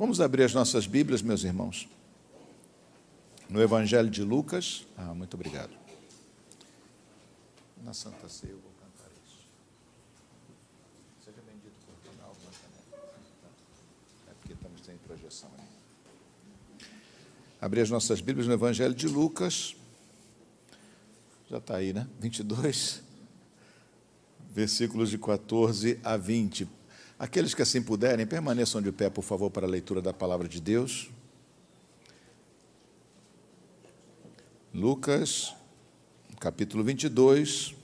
Vamos abrir as nossas Bíblias, meus irmãos. No Evangelho de Lucas. Ah, muito obrigado. Na Santa Ceia eu vou cantar isso. Seja bendito por final, É porque estamos sem projeção aí. Abrir as nossas Bíblias no Evangelho de Lucas. Já está aí, né? 22, versículos de 14 a 20. Aqueles que assim puderem, permaneçam de pé, por favor, para a leitura da palavra de Deus. Lucas, capítulo 22,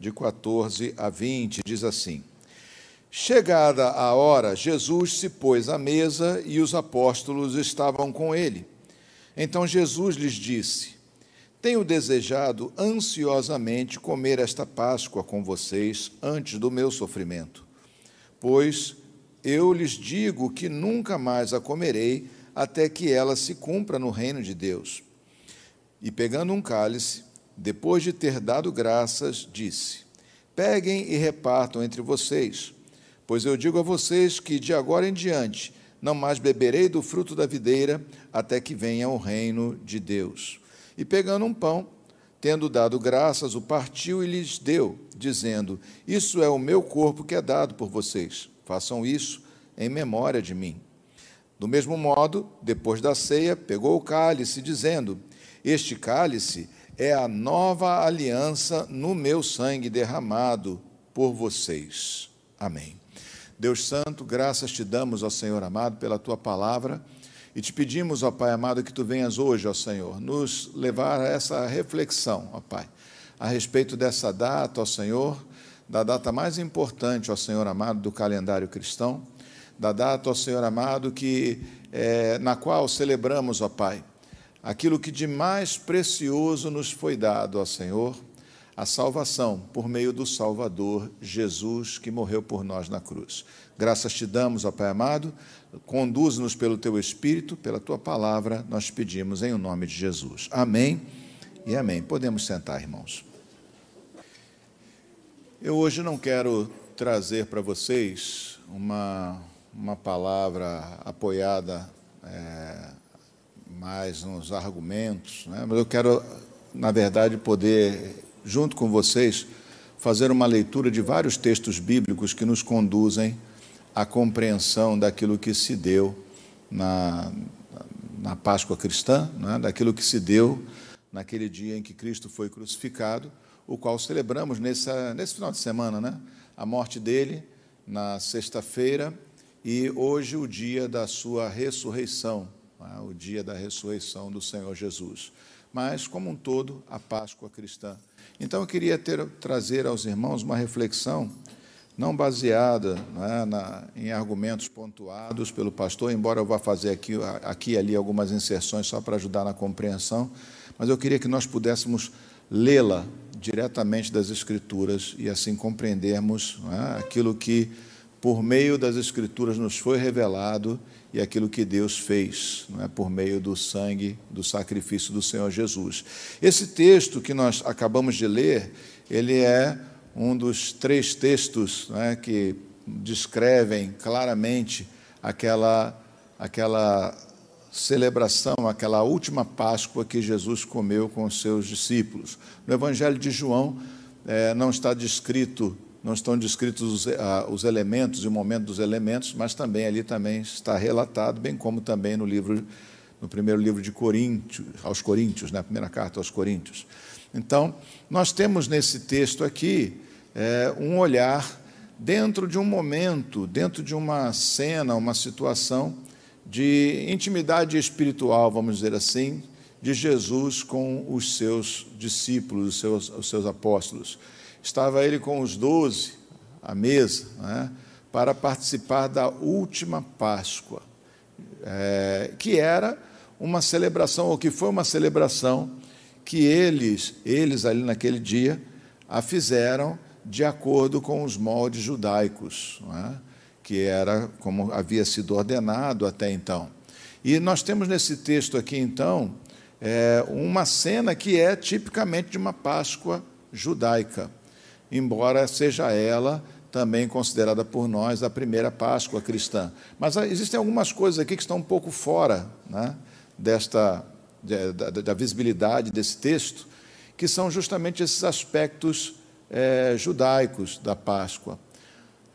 de 14 a 20, diz assim: Chegada a hora, Jesus se pôs à mesa e os apóstolos estavam com ele. Então Jesus lhes disse: Tenho desejado ansiosamente comer esta Páscoa com vocês antes do meu sofrimento pois eu lhes digo que nunca mais a comerei até que ela se cumpra no reino de Deus. E pegando um cálice, depois de ter dado graças, disse: Peguem e repartam entre vocês, pois eu digo a vocês que de agora em diante não mais beberei do fruto da videira até que venha o reino de Deus. E pegando um pão, tendo dado graças, o partiu e lhes deu, dizendo: Isso é o meu corpo que é dado por vocês. Façam isso em memória de mim. Do mesmo modo, depois da ceia, pegou o cálice, dizendo: Este cálice é a nova aliança no meu sangue derramado por vocês. Amém. Deus Santo, graças te damos, ó Senhor amado, pela tua palavra. E te pedimos, ó Pai amado, que tu venhas hoje, ó Senhor, nos levar a essa reflexão, ó Pai, a respeito dessa data, ó Senhor, da data mais importante, ó Senhor amado, do calendário cristão, da data, ó Senhor amado, que é, na qual celebramos, ó Pai, aquilo que de mais precioso nos foi dado, ó Senhor, a salvação por meio do Salvador Jesus que morreu por nós na cruz. Graças te damos, ó Pai amado, conduz-nos pelo teu Espírito, pela tua palavra, nós pedimos em o nome de Jesus. Amém e amém. Podemos sentar, irmãos. Eu hoje não quero trazer para vocês uma, uma palavra apoiada é, mais nos argumentos, né? mas eu quero, na verdade, poder, junto com vocês, fazer uma leitura de vários textos bíblicos que nos conduzem a compreensão daquilo que se deu na, na Páscoa cristã, né? daquilo que se deu naquele dia em que Cristo foi crucificado, o qual celebramos nessa, nesse final de semana, né? a morte dele na sexta-feira e hoje o dia da sua ressurreição, né? o dia da ressurreição do Senhor Jesus. Mas, como um todo, a Páscoa cristã. Então, eu queria ter, trazer aos irmãos uma reflexão não baseada né, na, em argumentos pontuados pelo pastor, embora eu vá fazer aqui, aqui e ali algumas inserções só para ajudar na compreensão, mas eu queria que nós pudéssemos lê-la diretamente das Escrituras e assim compreendermos né, aquilo que, por meio das Escrituras, nos foi revelado e aquilo que Deus fez né, por meio do sangue, do sacrifício do Senhor Jesus. Esse texto que nós acabamos de ler, ele é um dos três textos né, que descrevem claramente aquela, aquela celebração, aquela última Páscoa que Jesus comeu com os seus discípulos. No Evangelho de João é, não está descrito, não estão descritos os, ah, os elementos e o momento dos elementos, mas também ali também está relatado, bem como também no livro, no primeiro livro de Coríntios, aos Coríntios, na né, primeira carta aos Coríntios. Então, nós temos nesse texto aqui é, um olhar dentro de um momento, dentro de uma cena, uma situação de intimidade espiritual, vamos dizer assim, de Jesus com os seus discípulos, os seus, os seus apóstolos. Estava ele com os doze à mesa, né, para participar da última Páscoa, é, que era uma celebração, ou que foi uma celebração que eles, eles ali naquele dia, a fizeram de acordo com os moldes judaicos, é? que era como havia sido ordenado até então. E nós temos nesse texto aqui, então, é, uma cena que é tipicamente de uma Páscoa judaica, embora seja ela também considerada por nós a primeira Páscoa cristã. Mas existem algumas coisas aqui que estão um pouco fora né, desta da, da, visibilidade desse texto, que são justamente esses aspectos é, judaicos da Páscoa.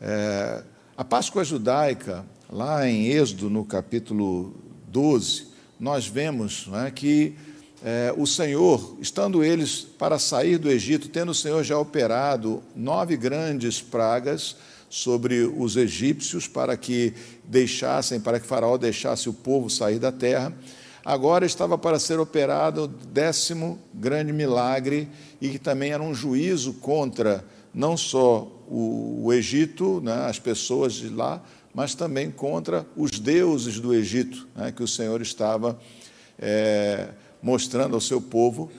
É, a Páscoa judaica, lá em Êxodo, no capítulo 12, nós vemos é, que é, o Senhor, estando eles para sair do Egito, tendo o Senhor já operado nove grandes pragas sobre os egípcios para que deixassem, para que Faraó deixasse o povo sair da terra, agora estava para ser operado o décimo grande milagre e que também era um juízo contra não só o, o Egito, né, as pessoas de lá, mas também contra os deuses do Egito, né, que o Senhor estava é, mostrando ao seu povo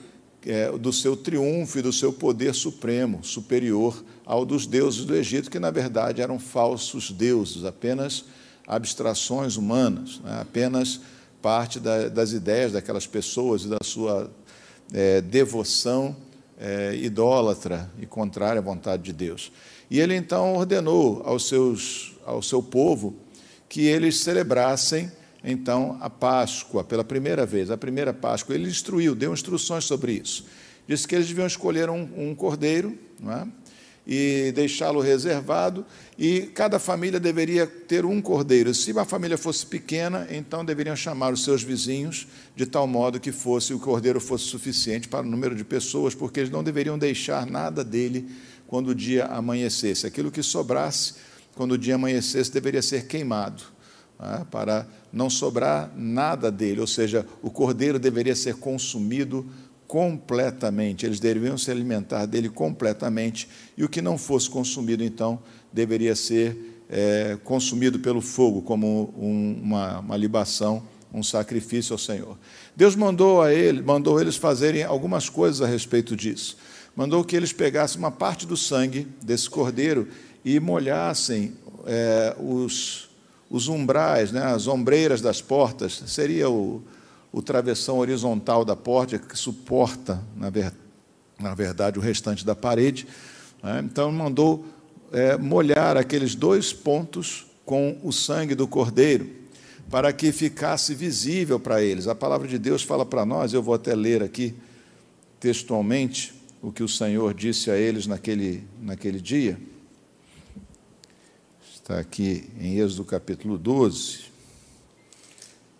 é, do seu triunfo e do seu poder supremo, superior ao dos deuses do Egito, que na verdade eram falsos deuses, apenas abstrações humanas, né, apenas parte da, das ideias daquelas pessoas e da sua é, devoção é, idólatra e contrária à vontade de Deus. E ele então ordenou aos seus, ao seu povo que eles celebrassem então a Páscoa pela primeira vez, a primeira Páscoa. Ele instruiu, deu instruções sobre isso. Disse que eles deviam escolher um, um cordeiro, é? e deixá-lo reservado, e cada família deveria ter um cordeiro. Se a família fosse pequena, então deveriam chamar os seus vizinhos, de tal modo que fosse o cordeiro fosse suficiente para o número de pessoas, porque eles não deveriam deixar nada dele quando o dia amanhecesse. Aquilo que sobrasse, quando o dia amanhecesse, deveria ser queimado, né, para não sobrar nada dele, ou seja, o cordeiro deveria ser consumido completamente, eles deveriam se alimentar dele completamente, e o que não fosse consumido, então, deveria ser é, consumido pelo fogo, como um, uma, uma libação, um sacrifício ao Senhor. Deus mandou a ele, mandou eles fazerem algumas coisas a respeito disso. Mandou que eles pegassem uma parte do sangue desse cordeiro e molhassem é, os, os umbrais, né, as ombreiras das portas, seria o, o travessão horizontal da porta, que suporta, na, ver, na verdade, o restante da parede. Né? Então, mandou é, molhar aqueles dois pontos com o sangue do cordeiro, para que ficasse visível para eles. A palavra de Deus fala para nós, eu vou até ler aqui textualmente o que o Senhor disse a eles naquele, naquele dia. Está aqui em Êxodo capítulo 12.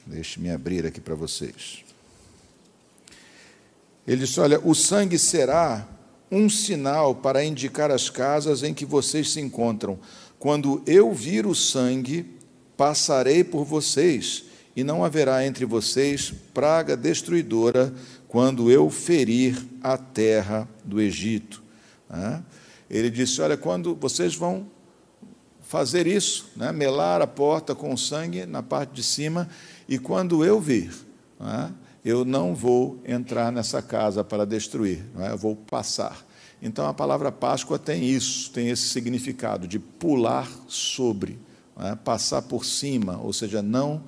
Deixe-me abrir aqui para vocês. Ele disse: Olha, o sangue será um sinal para indicar as casas em que vocês se encontram. Quando eu vir o sangue, passarei por vocês, e não haverá entre vocês praga destruidora quando eu ferir a terra do Egito. Ele disse: Olha, quando vocês vão fazer isso, né, melar a porta com sangue na parte de cima, e quando eu vir, não é, eu não vou entrar nessa casa para destruir, é, eu vou passar. Então a palavra Páscoa tem isso, tem esse significado de pular sobre, é, passar por cima, ou seja, não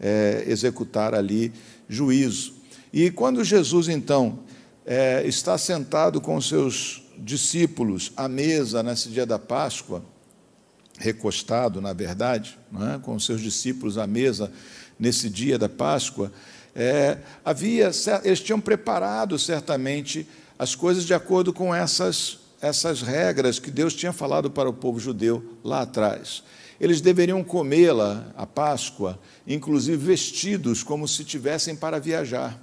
é, executar ali juízo. E quando Jesus, então, é, está sentado com os seus discípulos à mesa nesse dia da Páscoa, recostado, na verdade, é, com seus discípulos à mesa, nesse dia da Páscoa, é, havia, eles tinham preparado certamente as coisas de acordo com essas, essas regras que Deus tinha falado para o povo judeu lá atrás. Eles deveriam comê-la, a Páscoa, inclusive vestidos como se tivessem para viajar,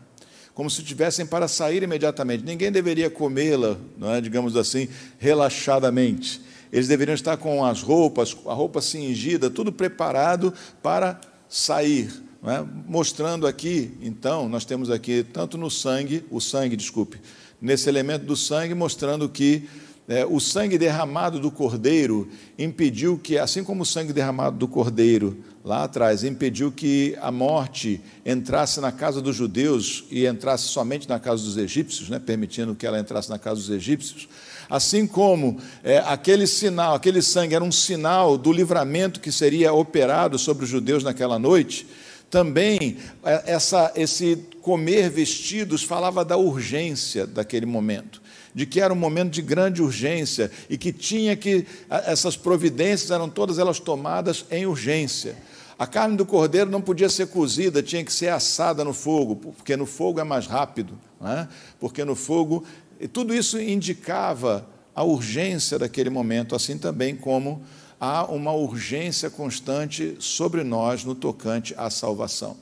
como se tivessem para sair imediatamente. Ninguém deveria comê-la, é, digamos assim, relaxadamente. Eles deveriam estar com as roupas, a roupa cingida, tudo preparado para sair. É? Mostrando aqui, então, nós temos aqui tanto no sangue, o sangue, desculpe, nesse elemento do sangue, mostrando que é, o sangue derramado do cordeiro impediu que, assim como o sangue derramado do cordeiro lá atrás impediu que a morte entrasse na casa dos judeus e entrasse somente na casa dos egípcios, né, permitindo que ela entrasse na casa dos egípcios, assim como é, aquele sinal, aquele sangue era um sinal do livramento que seria operado sobre os judeus naquela noite também é, essa, esse comer vestidos falava da urgência daquele momento. de que era um momento de grande urgência e que tinha que essas providências eram todas elas tomadas em urgência. A carne do cordeiro não podia ser cozida, tinha que ser assada no fogo, porque no fogo é mais rápido, né? porque no fogo. E tudo isso indicava a urgência daquele momento, assim também como há uma urgência constante sobre nós no tocante à salvação.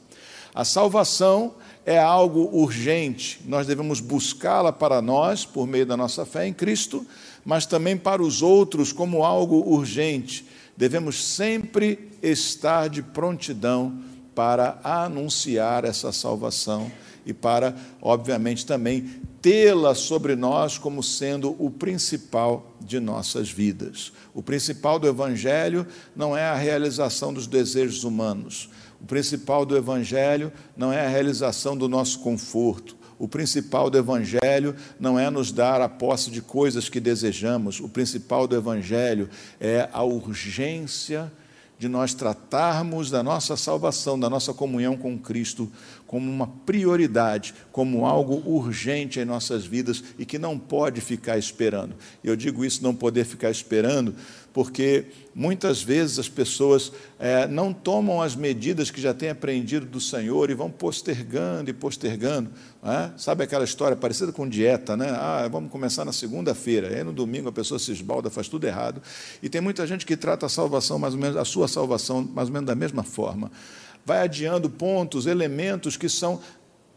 A salvação é algo urgente, nós devemos buscá-la para nós, por meio da nossa fé em Cristo, mas também para os outros como algo urgente. Devemos sempre estar de prontidão para anunciar essa salvação e para, obviamente, também tê-la sobre nós como sendo o principal de nossas vidas. O principal do Evangelho não é a realização dos desejos humanos. O principal do Evangelho não é a realização do nosso conforto. O principal do Evangelho não é nos dar a posse de coisas que desejamos. O principal do Evangelho é a urgência de nós tratarmos da nossa salvação, da nossa comunhão com Cristo, como uma prioridade, como algo urgente em nossas vidas e que não pode ficar esperando. Eu digo isso, não poder ficar esperando, porque muitas vezes as pessoas é, não tomam as medidas que já têm aprendido do Senhor e vão postergando e postergando. É? Sabe aquela história parecida com dieta, né? Ah, vamos começar na segunda-feira, aí no domingo a pessoa se esbalda, faz tudo errado. E tem muita gente que trata a salvação mais ou menos, a sua salvação mais ou menos da mesma forma. Vai adiando pontos, elementos que são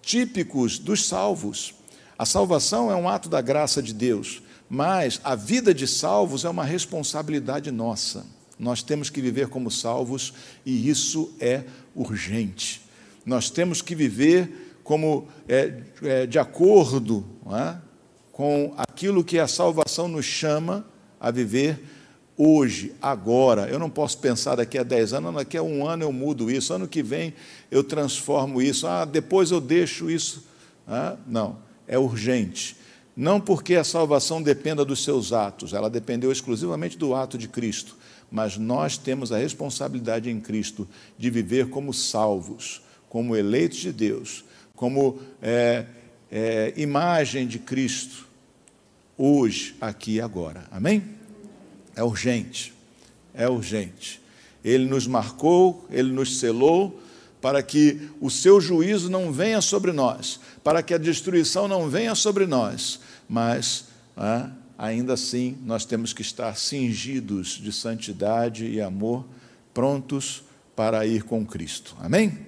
típicos dos salvos. A salvação é um ato da graça de Deus. Mas a vida de salvos é uma responsabilidade nossa. Nós temos que viver como salvos e isso é urgente. Nós temos que viver como é, é, de acordo é, com aquilo que a salvação nos chama a viver hoje, agora. Eu não posso pensar daqui a 10 anos, daqui a um ano eu mudo isso, ano que vem eu transformo isso, ah, depois eu deixo isso. Ah, não, é urgente. Não porque a salvação dependa dos seus atos, ela dependeu exclusivamente do ato de Cristo, mas nós temos a responsabilidade em Cristo de viver como salvos, como eleitos de Deus, como é, é, imagem de Cristo, hoje, aqui e agora. Amém? É urgente, é urgente. Ele nos marcou, ele nos selou para que o seu juízo não venha sobre nós, para que a destruição não venha sobre nós, mas ah, ainda assim nós temos que estar cingidos de santidade e amor, prontos para ir com Cristo. Amém?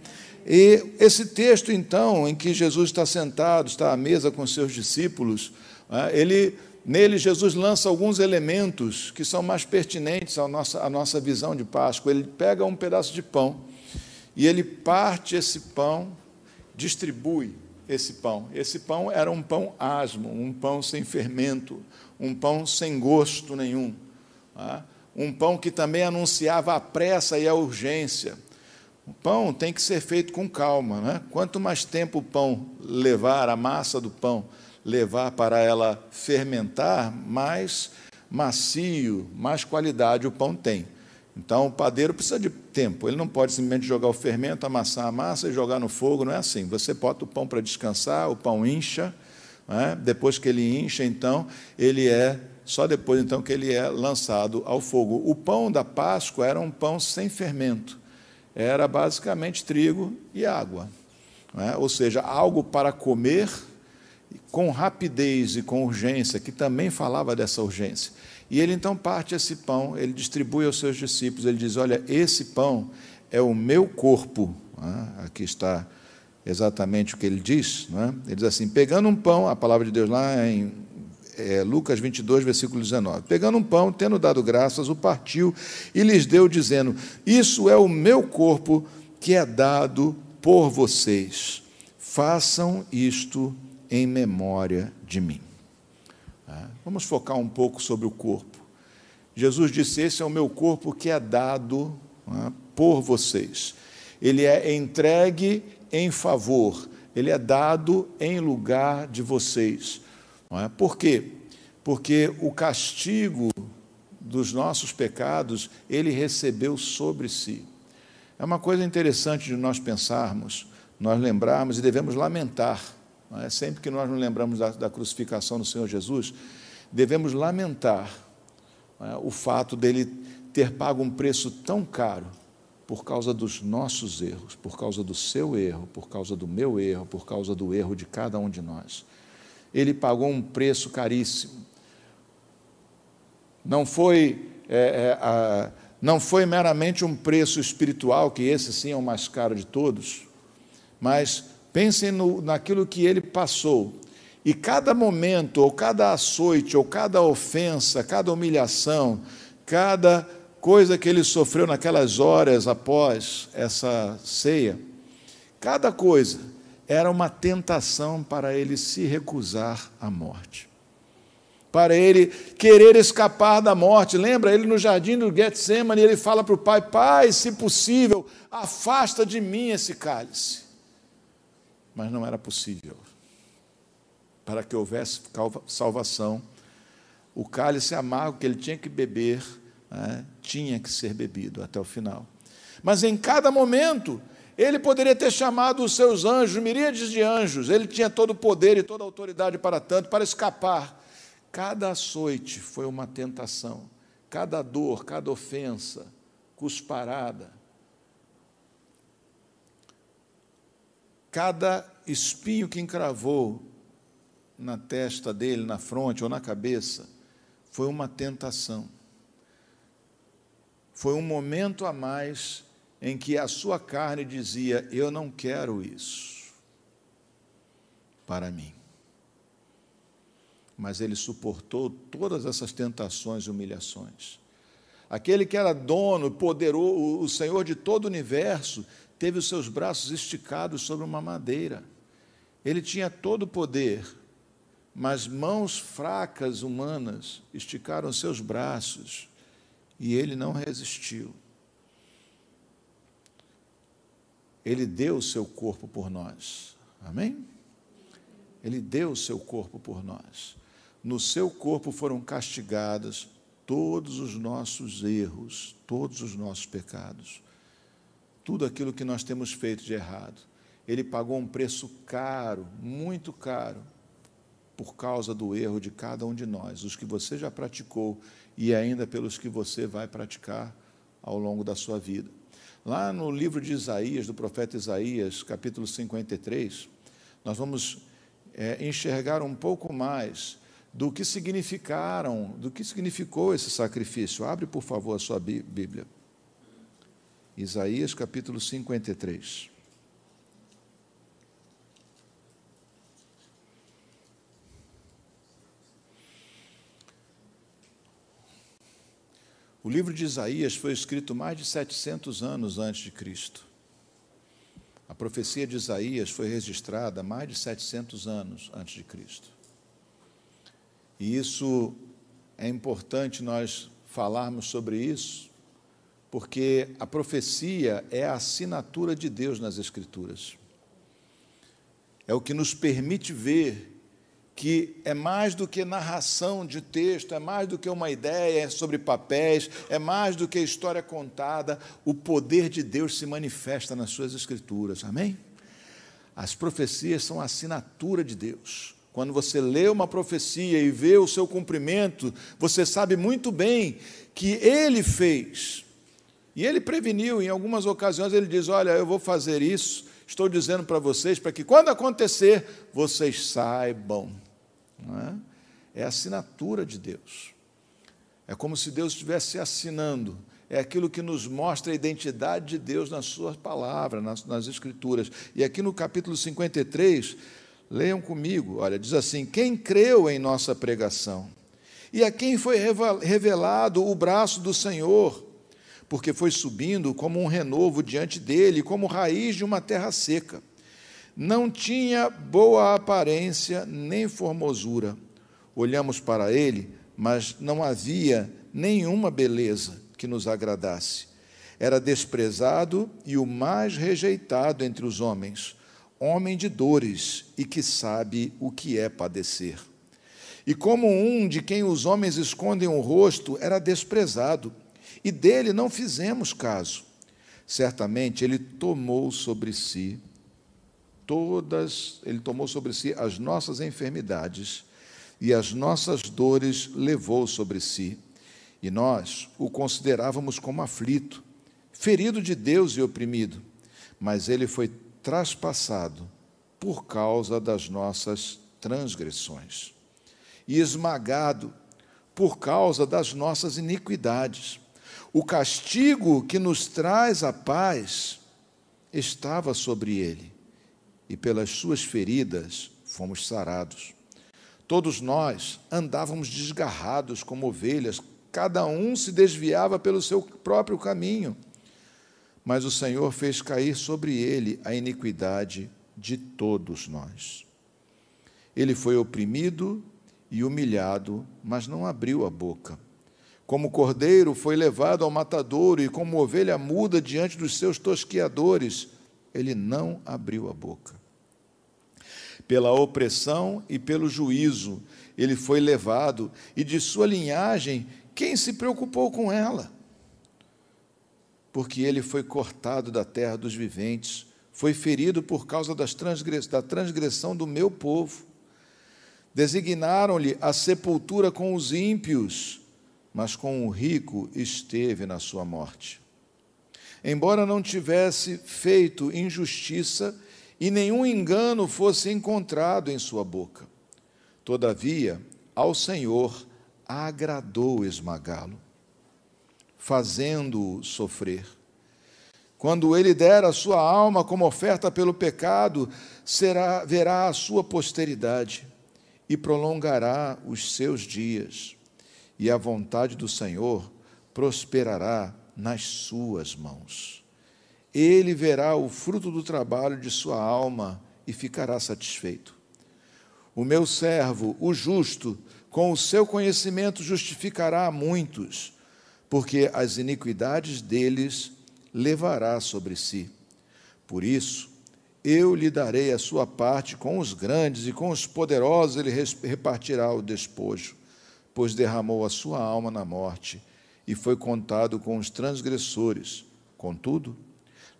E esse texto, então, em que Jesus está sentado, está à mesa com seus discípulos, ah, ele, nele Jesus lança alguns elementos que são mais pertinentes à nossa, à nossa visão de Páscoa. Ele pega um pedaço de pão e ele parte esse pão, distribui esse pão. Esse pão era um pão asmo, um pão sem fermento, um pão sem gosto nenhum. Tá? Um pão que também anunciava a pressa e a urgência. O pão tem que ser feito com calma. Né? Quanto mais tempo o pão levar, a massa do pão levar para ela fermentar, mais macio, mais qualidade o pão tem. Então, o padeiro precisa de tempo. Ele não pode simplesmente jogar o fermento, amassar a massa e jogar no fogo. Não é assim. Você bota o pão para descansar, o pão incha. É? Depois que ele incha, então, ele é só depois então que ele é lançado ao fogo. O pão da Páscoa era um pão sem fermento. Era basicamente trigo e água. É? Ou seja, algo para comer com rapidez e com urgência, que também falava dessa urgência. E ele então parte esse pão, ele distribui aos seus discípulos, ele diz: Olha, esse pão é o meu corpo. Ah, aqui está exatamente o que ele diz. É? Ele diz assim: pegando um pão, a palavra de Deus lá em é, Lucas 22, versículo 19. Pegando um pão, tendo dado graças, o partiu e lhes deu, dizendo: Isso é o meu corpo que é dado por vocês. Façam isto em memória de mim. Tá? Vamos focar um pouco sobre o corpo. Jesus disse: Esse é o meu corpo que é dado é, por vocês. Ele é entregue em favor, ele é dado em lugar de vocês. É? Por quê? Porque o castigo dos nossos pecados ele recebeu sobre si. É uma coisa interessante de nós pensarmos, nós lembrarmos e devemos lamentar é? sempre que nós nos lembramos da, da crucificação do Senhor Jesus, devemos lamentar é? o fato dele ter pago um preço tão caro por causa dos nossos erros, por causa do seu erro, por causa do meu erro, por causa do erro de cada um de nós. Ele pagou um preço caríssimo. Não foi, é, é, a, não foi meramente um preço espiritual, que esse sim é o mais caro de todos, mas pensem no, naquilo que ele passou. E cada momento, ou cada açoite, ou cada ofensa, cada humilhação, cada coisa que ele sofreu naquelas horas após essa ceia, cada coisa era uma tentação para ele se recusar à morte. Para ele querer escapar da morte. Lembra, ele no jardim do Getsemane, ele fala para o pai: Pai, se possível, afasta de mim esse cálice. Mas não era possível. Para que houvesse salvação, o cálice amargo que ele tinha que beber né, tinha que ser bebido até o final. Mas em cada momento, ele poderia ter chamado os seus anjos, miríades de anjos, ele tinha todo o poder e toda a autoridade para tanto, para escapar. Cada açoite foi uma tentação, cada dor, cada ofensa, cusparada, cada espinho que encravou na testa dele, na fronte ou na cabeça, foi uma tentação. Foi um momento a mais em que a sua carne dizia: Eu não quero isso para mim. Mas ele suportou todas essas tentações e humilhações. Aquele que era dono, poderoso, o Senhor de todo o universo, teve os seus braços esticados sobre uma madeira. Ele tinha todo o poder, mas mãos fracas humanas esticaram seus braços e ele não resistiu. Ele deu o seu corpo por nós. Amém? Ele deu o seu corpo por nós. No seu corpo foram castigados todos os nossos erros, todos os nossos pecados, tudo aquilo que nós temos feito de errado. Ele pagou um preço caro, muito caro, por causa do erro de cada um de nós, os que você já praticou e ainda pelos que você vai praticar ao longo da sua vida. Lá no livro de Isaías, do profeta Isaías, capítulo 53, nós vamos é, enxergar um pouco mais do que significaram, do que significou esse sacrifício. Abre, por favor, a sua Bíblia. Isaías capítulo 53. O livro de Isaías foi escrito mais de 700 anos antes de Cristo. A profecia de Isaías foi registrada mais de 700 anos antes de Cristo. E isso é importante nós falarmos sobre isso, porque a profecia é a assinatura de Deus nas Escrituras. É o que nos permite ver que é mais do que narração de texto, é mais do que uma ideia sobre papéis, é mais do que história contada, o poder de Deus se manifesta nas suas escrituras. Amém? As profecias são a assinatura de Deus. Quando você lê uma profecia e vê o seu cumprimento, você sabe muito bem que ele fez. E ele preveniu, em algumas ocasiões ele diz: Olha, eu vou fazer isso, estou dizendo para vocês, para que quando acontecer, vocês saibam. É? é a assinatura de Deus. É como se Deus estivesse assinando. É aquilo que nos mostra a identidade de Deus nas suas palavras, nas, nas Escrituras. E aqui no capítulo 53, leiam comigo, olha, diz assim: Quem creu em nossa pregação? E a quem foi revelado o braço do Senhor? Porque foi subindo como um renovo diante dele, como raiz de uma terra seca não tinha boa aparência nem formosura. Olhamos para ele, mas não havia nenhuma beleza que nos agradasse. Era desprezado e o mais rejeitado entre os homens, homem de dores e que sabe o que é padecer. E como um de quem os homens escondem o rosto, era desprezado, e dele não fizemos caso. Certamente ele tomou sobre si todas, ele tomou sobre si as nossas enfermidades e as nossas dores levou sobre si. E nós o considerávamos como aflito, ferido de Deus e oprimido, mas ele foi traspassado por causa das nossas transgressões e esmagado por causa das nossas iniquidades. O castigo que nos traz a paz estava sobre ele, e pelas suas feridas fomos sarados. Todos nós andávamos desgarrados como ovelhas, cada um se desviava pelo seu próprio caminho. Mas o Senhor fez cair sobre ele a iniquidade de todos nós. Ele foi oprimido e humilhado, mas não abriu a boca. Como cordeiro foi levado ao matadouro, e como ovelha muda diante dos seus tosquiadores, ele não abriu a boca. Pela opressão e pelo juízo ele foi levado, e de sua linhagem, quem se preocupou com ela? Porque ele foi cortado da terra dos viventes, foi ferido por causa transgress da transgressão do meu povo. Designaram-lhe a sepultura com os ímpios, mas com o rico esteve na sua morte. Embora não tivesse feito injustiça e nenhum engano fosse encontrado em sua boca, todavia ao Senhor agradou esmagá-lo, fazendo-o sofrer. Quando ele der a sua alma como oferta pelo pecado, será verá a sua posteridade e prolongará os seus dias, e a vontade do Senhor prosperará nas suas mãos. Ele verá o fruto do trabalho de sua alma e ficará satisfeito. O meu servo, o justo, com o seu conhecimento justificará a muitos, porque as iniquidades deles levará sobre si. Por isso, eu lhe darei a sua parte com os grandes e com os poderosos ele repartirá o despojo, pois derramou a sua alma na morte e foi contado com os transgressores. Contudo,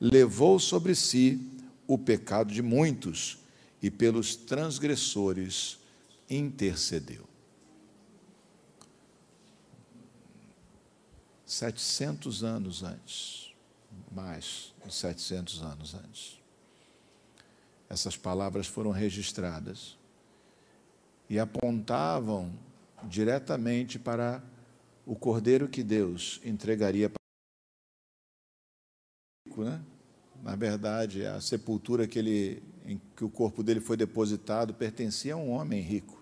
levou sobre si o pecado de muitos e pelos transgressores intercedeu. 700 anos antes, mais de 700 anos antes essas palavras foram registradas e apontavam diretamente para o cordeiro que Deus entregaria para né? Na verdade, a sepultura que, ele, em que o corpo dele foi depositado pertencia a um homem rico.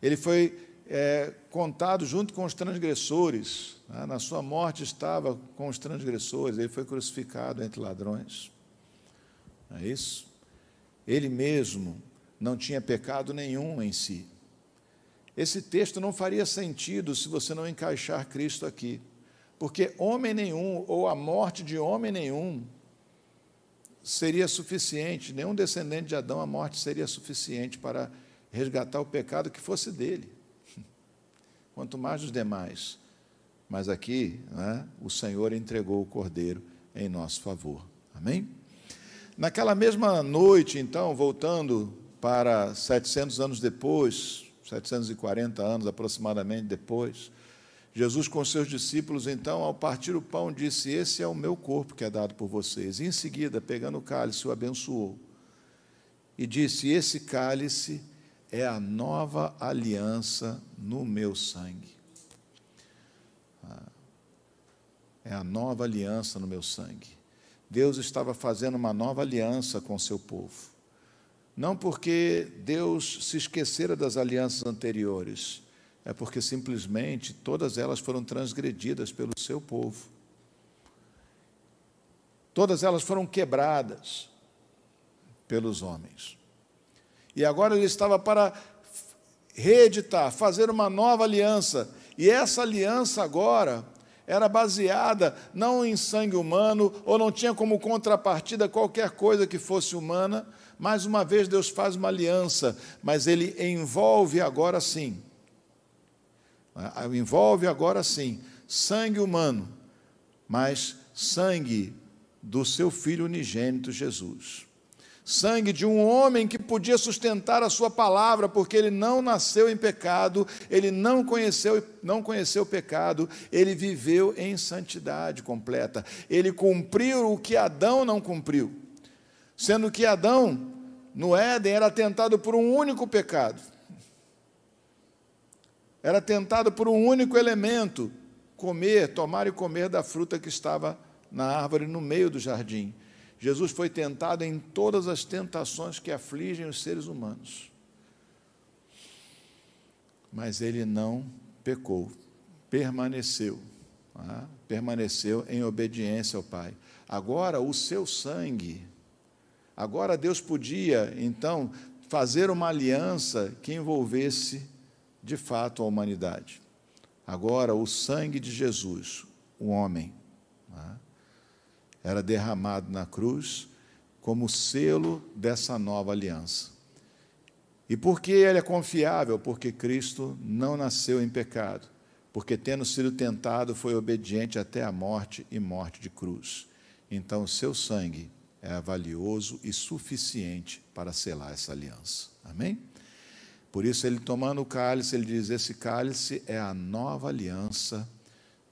Ele foi é, contado junto com os transgressores. Né? Na sua morte estava com os transgressores. Ele foi crucificado entre ladrões. Não é isso? Ele mesmo não tinha pecado nenhum em si. Esse texto não faria sentido se você não encaixar Cristo aqui, porque homem nenhum, ou a morte de homem nenhum, seria suficiente, nenhum descendente de Adão, a morte seria suficiente para resgatar o pecado que fosse dele, quanto mais dos demais. Mas aqui, né, o Senhor entregou o cordeiro em nosso favor. Amém? Naquela mesma noite, então, voltando para 700 anos depois, 740 anos aproximadamente depois, Jesus com seus discípulos, então, ao partir o pão, disse: Esse é o meu corpo que é dado por vocês. E em seguida, pegando o cálice, o abençoou. E disse: Esse cálice é a nova aliança no meu sangue. Ah, é a nova aliança no meu sangue. Deus estava fazendo uma nova aliança com seu povo. Não porque Deus se esquecera das alianças anteriores, é porque simplesmente todas elas foram transgredidas pelo seu povo. Todas elas foram quebradas pelos homens. E agora ele estava para reeditar, fazer uma nova aliança. E essa aliança agora era baseada não em sangue humano, ou não tinha como contrapartida qualquer coisa que fosse humana. Mais uma vez, Deus faz uma aliança, mas ele envolve agora sim. Envolve agora sim sangue humano, mas sangue do seu filho unigênito Jesus. sangue de um homem que podia sustentar a sua palavra, porque ele não nasceu em pecado, ele não conheceu, não conheceu o pecado, ele viveu em santidade completa. Ele cumpriu o que Adão não cumpriu. Sendo que Adão, no Éden, era tentado por um único pecado. Era tentado por um único elemento, comer, tomar e comer da fruta que estava na árvore no meio do jardim. Jesus foi tentado em todas as tentações que afligem os seres humanos. Mas ele não pecou, permaneceu, tá? permaneceu em obediência ao Pai. Agora, o seu sangue, agora Deus podia, então, fazer uma aliança que envolvesse de fato a humanidade. Agora, o sangue de Jesus, o homem, era derramado na cruz como selo dessa nova aliança. E por que ele é confiável? Porque Cristo não nasceu em pecado, porque tendo sido tentado foi obediente até a morte e morte de cruz. Então, o seu sangue é valioso e suficiente para selar essa aliança. Amém? Por isso, ele tomando o cálice, ele diz: Esse cálice é a nova aliança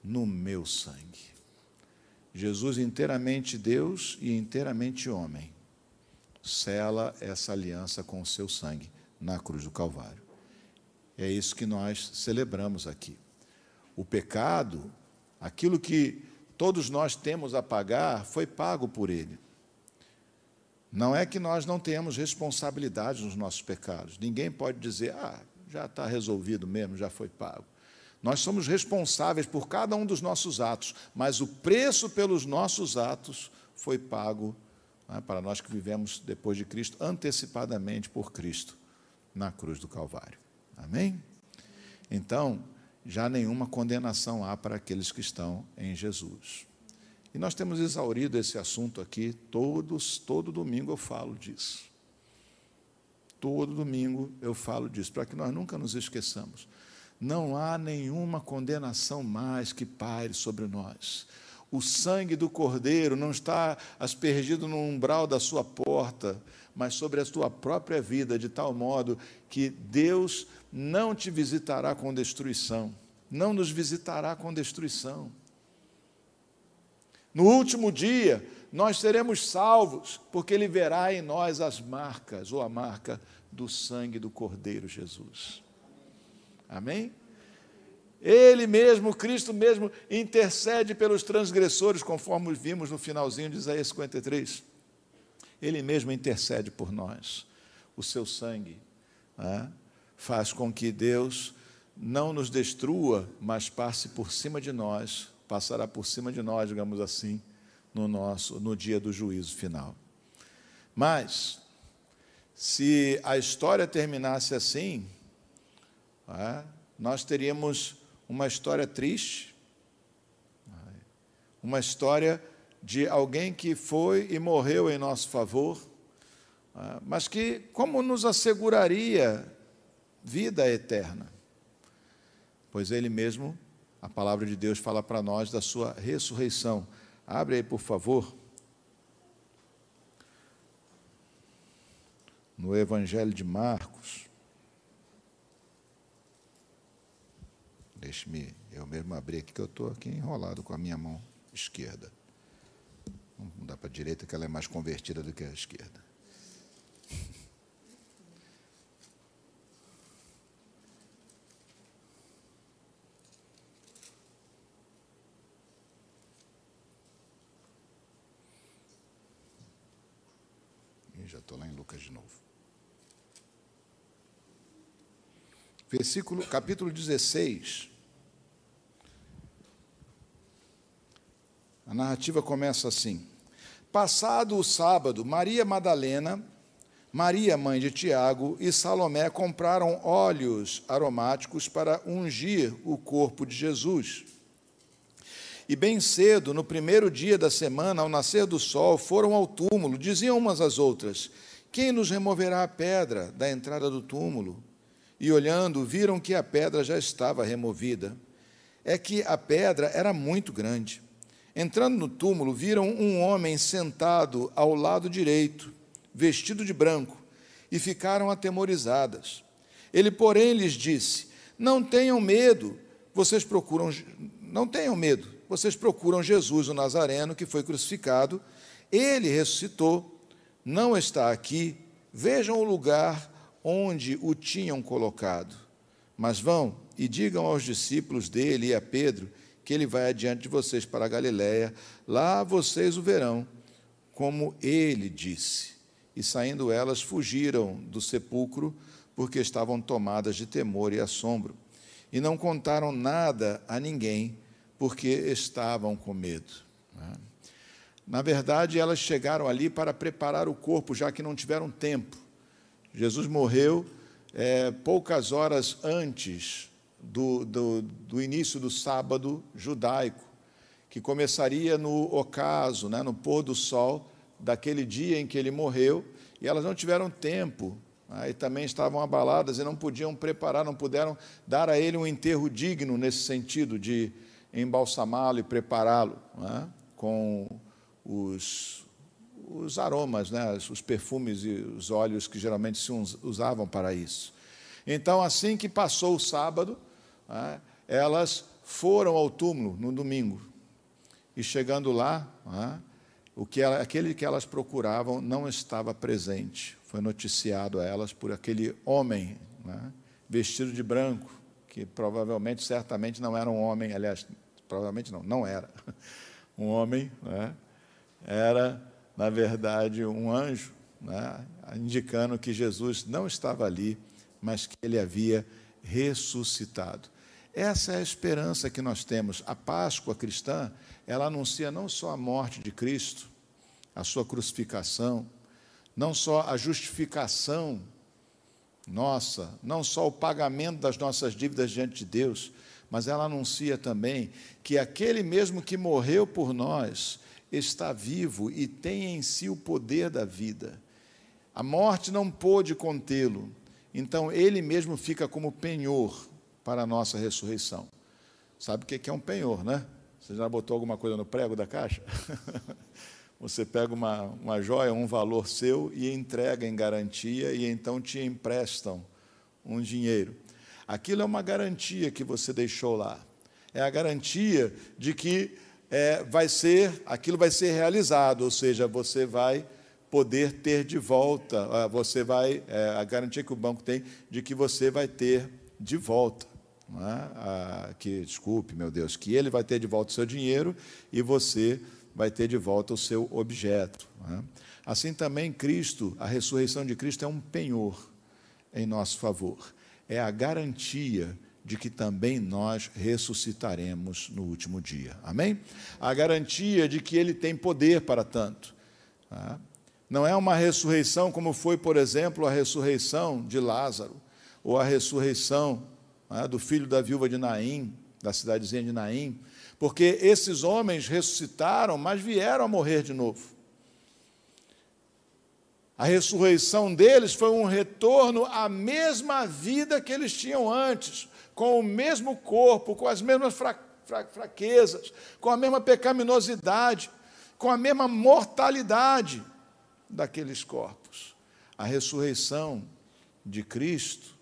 no meu sangue. Jesus, inteiramente Deus e inteiramente homem, sela essa aliança com o seu sangue na cruz do Calvário. É isso que nós celebramos aqui. O pecado, aquilo que todos nós temos a pagar, foi pago por ele. Não é que nós não tenhamos responsabilidade nos nossos pecados. Ninguém pode dizer, ah, já está resolvido mesmo, já foi pago. Nós somos responsáveis por cada um dos nossos atos, mas o preço pelos nossos atos foi pago né, para nós que vivemos depois de Cristo, antecipadamente por Cristo, na cruz do Calvário. Amém? Então, já nenhuma condenação há para aqueles que estão em Jesus. E nós temos exaurido esse assunto aqui, todos, todo domingo eu falo disso. Todo domingo eu falo disso, para que nós nunca nos esqueçamos não há nenhuma condenação mais que paire sobre nós. O sangue do Cordeiro não está aspergido no umbral da sua porta, mas sobre a tua própria vida, de tal modo que Deus não te visitará com destruição, não nos visitará com destruição. No último dia, nós seremos salvos, porque Ele verá em nós as marcas, ou a marca do sangue do Cordeiro Jesus. Amém? Ele mesmo, Cristo mesmo, intercede pelos transgressores, conforme vimos no finalzinho de Isaías 53. Ele mesmo intercede por nós. O seu sangue né, faz com que Deus não nos destrua, mas passe por cima de nós, passará por cima de nós, digamos assim, no nosso no dia do juízo final. Mas se a história terminasse assim, é, nós teríamos uma história triste, uma história de alguém que foi e morreu em nosso favor, mas que, como nos asseguraria vida eterna? Pois ele mesmo, a palavra de Deus fala para nós da sua ressurreição. Abre aí, por favor. No Evangelho de Marcos. Deixe-me eu mesmo abrir aqui, que eu estou aqui enrolado com a minha mão esquerda. Vamos mudar para a direita, que ela é mais convertida do que a esquerda. Já estou lá em Lucas de novo. Versículo, capítulo 16. A narrativa começa assim: Passado o sábado, Maria Madalena, Maria, mãe de Tiago, e Salomé compraram óleos aromáticos para ungir o corpo de Jesus. E bem cedo, no primeiro dia da semana, ao nascer do sol, foram ao túmulo, diziam umas às outras: Quem nos removerá a pedra da entrada do túmulo? E olhando, viram que a pedra já estava removida. É que a pedra era muito grande. Entrando no túmulo, viram um homem sentado ao lado direito, vestido de branco, e ficaram atemorizadas. Ele, porém, lhes disse: Não tenham medo, vocês procuram, não tenham medo, vocês procuram Jesus, o Nazareno, que foi crucificado. Ele ressuscitou, não está aqui. Vejam o lugar onde o tinham colocado. Mas vão e digam aos discípulos dele e a Pedro que ele vai adiante de vocês para a Galiléia. Lá vocês o verão, como ele disse. E saindo elas, fugiram do sepulcro, porque estavam tomadas de temor e assombro. E não contaram nada a ninguém, porque estavam com medo. Né? Na verdade, elas chegaram ali para preparar o corpo, já que não tiveram tempo. Jesus morreu é, poucas horas antes do, do, do, início do sábado judaico, que começaria no ocaso, né, no pôr do sol daquele dia em que ele morreu, e elas não tiveram tempo, né, e também estavam abaladas e não podiam preparar, não puderam dar a ele um enterro digno nesse sentido de embalsamá-lo e prepará-lo né, com os, os aromas, né, os perfumes e os óleos que geralmente se usavam para isso. Então, assim que passou o sábado, né, elas foram ao túmulo no domingo. E chegando lá, né, o que ela, aquele que elas procuravam não estava presente. Foi noticiado a elas por aquele homem vestido de branco, que provavelmente, certamente não era um homem, aliás, provavelmente não, não era um homem, né, era, na verdade, um anjo, né, indicando que Jesus não estava ali, mas que ele havia ressuscitado. Essa é a esperança que nós temos. A Páscoa cristã, ela anuncia não só a morte de Cristo, a sua crucificação, não só a justificação nossa, não só o pagamento das nossas dívidas diante de Deus, mas ela anuncia também que aquele mesmo que morreu por nós está vivo e tem em si o poder da vida. A morte não pôde contê-lo, então ele mesmo fica como penhor para a nossa ressurreição. Sabe o que é um penhor, né? Você já botou alguma coisa no prego da caixa? Você pega uma, uma joia, um valor seu e entrega em garantia, e então te emprestam um dinheiro. Aquilo é uma garantia que você deixou lá. É a garantia de que é, vai ser, aquilo vai ser realizado, ou seja, você vai poder ter de volta, ah, você vai, é, a garantia que o banco tem de que você vai ter de volta. É? Que, desculpe, meu Deus, que ele vai ter de volta o seu dinheiro e você vai ter de volta o seu objeto. É? Assim também Cristo, a ressurreição de Cristo é um penhor em nosso favor. É a garantia de que também nós ressuscitaremos no último dia. Amém? A garantia de que Ele tem poder para tanto. Tá? Não é uma ressurreição como foi, por exemplo, a ressurreição de Lázaro, ou a ressurreição tá? do filho da viúva de Naim, da cidadezinha de Naim, porque esses homens ressuscitaram, mas vieram a morrer de novo. A ressurreição deles foi um retorno à mesma vida que eles tinham antes, com o mesmo corpo, com as mesmas fra fra fraquezas, com a mesma pecaminosidade, com a mesma mortalidade daqueles corpos. A ressurreição de Cristo,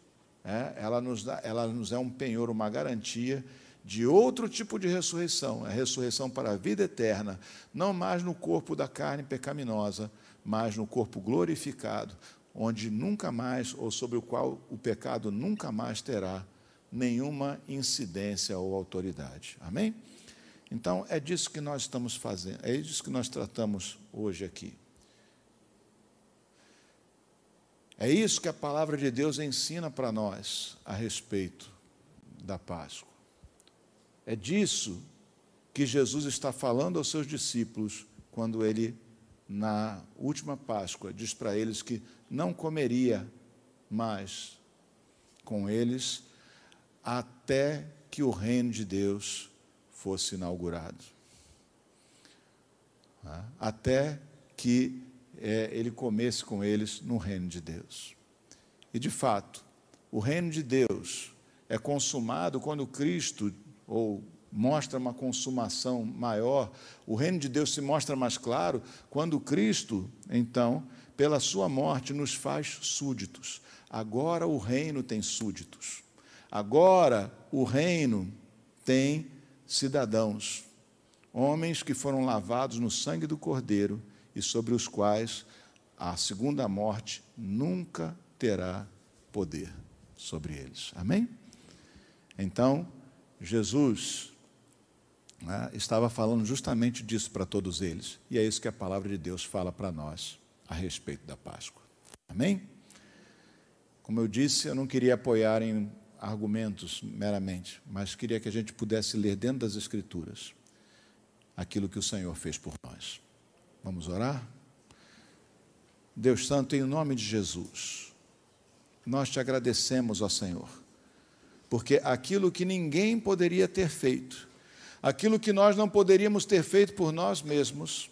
é, ela, nos dá, ela nos é um penhor, uma garantia de outro tipo de ressurreição, a ressurreição para a vida eterna, não mais no corpo da carne pecaminosa, mas no corpo glorificado, onde nunca mais, ou sobre o qual o pecado nunca mais terá nenhuma incidência ou autoridade. Amém? Então, é disso que nós estamos fazendo, é disso que nós tratamos hoje aqui. É isso que a palavra de Deus ensina para nós a respeito da Páscoa. É disso que Jesus está falando aos seus discípulos quando ele, na última Páscoa, diz para eles que não comeria mais com eles até que o reino de Deus fosse inaugurado. Tá? Até que é, ele comesse com eles no reino de Deus. E de fato, o reino de Deus é consumado quando Cristo, ou mostra uma consumação maior, o reino de Deus se mostra mais claro quando Cristo, então, pela sua morte, nos faz súditos. Agora o reino tem súditos. Agora o reino tem cidadãos, homens que foram lavados no sangue do Cordeiro e sobre os quais a segunda morte nunca terá poder sobre eles. Amém? Então, Jesus né, estava falando justamente disso para todos eles, e é isso que a palavra de Deus fala para nós a respeito da Páscoa. Amém? Como eu disse, eu não queria apoiar em argumentos meramente, mas queria que a gente pudesse ler dentro das Escrituras aquilo que o Senhor fez por nós. Vamos orar? Deus Santo, em nome de Jesus, nós te agradecemos, ó Senhor, porque aquilo que ninguém poderia ter feito, aquilo que nós não poderíamos ter feito por nós mesmos,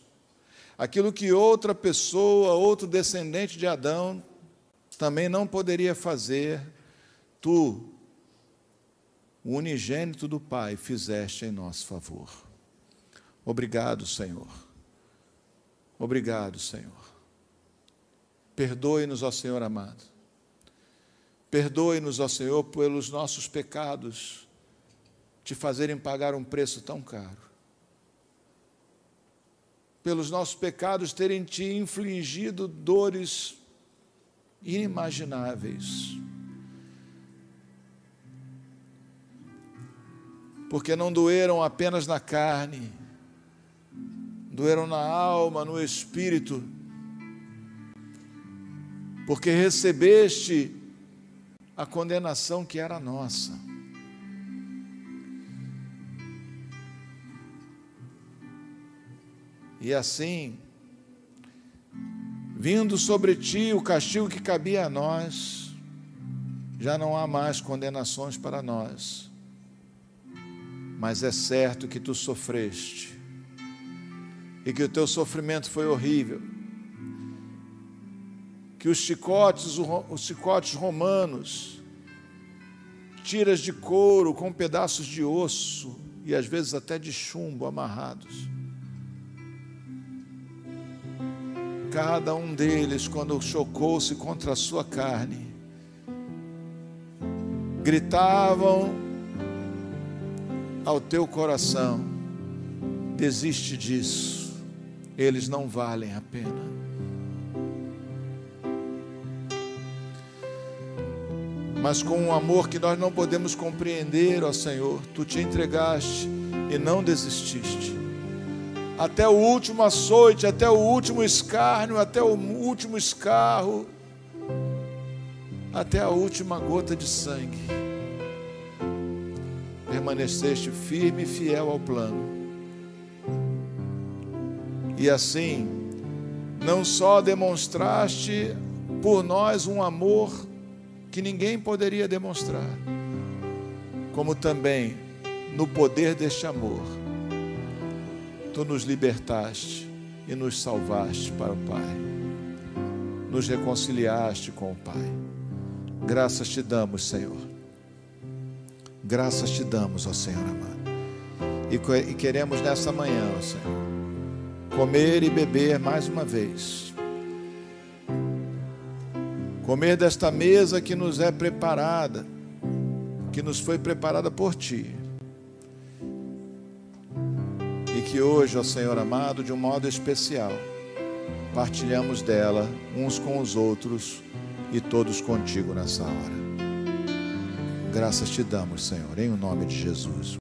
aquilo que outra pessoa, outro descendente de Adão também não poderia fazer, tu, o unigênito do Pai, fizeste em nosso favor. Obrigado, Senhor. Obrigado, Senhor. Perdoe-nos, ó Senhor amado. Perdoe-nos, ó Senhor, pelos nossos pecados, te fazerem pagar um preço tão caro. Pelos nossos pecados terem te infligido dores inimagináveis. Porque não doeram apenas na carne, doeram na alma, no espírito. Porque recebeste a condenação que era nossa. E assim, vindo sobre ti o castigo que cabia a nós, já não há mais condenações para nós. Mas é certo que tu sofreste, e que o teu sofrimento foi horrível, que os chicotes, os chicotes romanos, tiras de couro com pedaços de osso e às vezes até de chumbo amarrados, cada um deles, quando chocou-se contra a sua carne, gritavam ao teu coração: desiste disso, eles não valem a pena. Mas com um amor que nós não podemos compreender, ó Senhor, tu te entregaste e não desististe até o último açoite, até o último escárnio, até o último escarro, até a última gota de sangue. Permaneceste firme e fiel ao plano. E assim, não só demonstraste por nós um amor que ninguém poderia demonstrar, como também no poder deste amor tu nos libertaste e nos salvaste para o Pai, nos reconciliaste com o Pai. Graças te damos, Senhor. Graças te damos, ó Senhor amado. E queremos nessa manhã, ó Senhor, comer e beber mais uma vez. Comer desta mesa que nos é preparada, que nos foi preparada por Ti que hoje, ó Senhor amado, de um modo especial, partilhamos dela uns com os outros e todos contigo nessa hora. Graças te damos, Senhor, em nome de Jesus.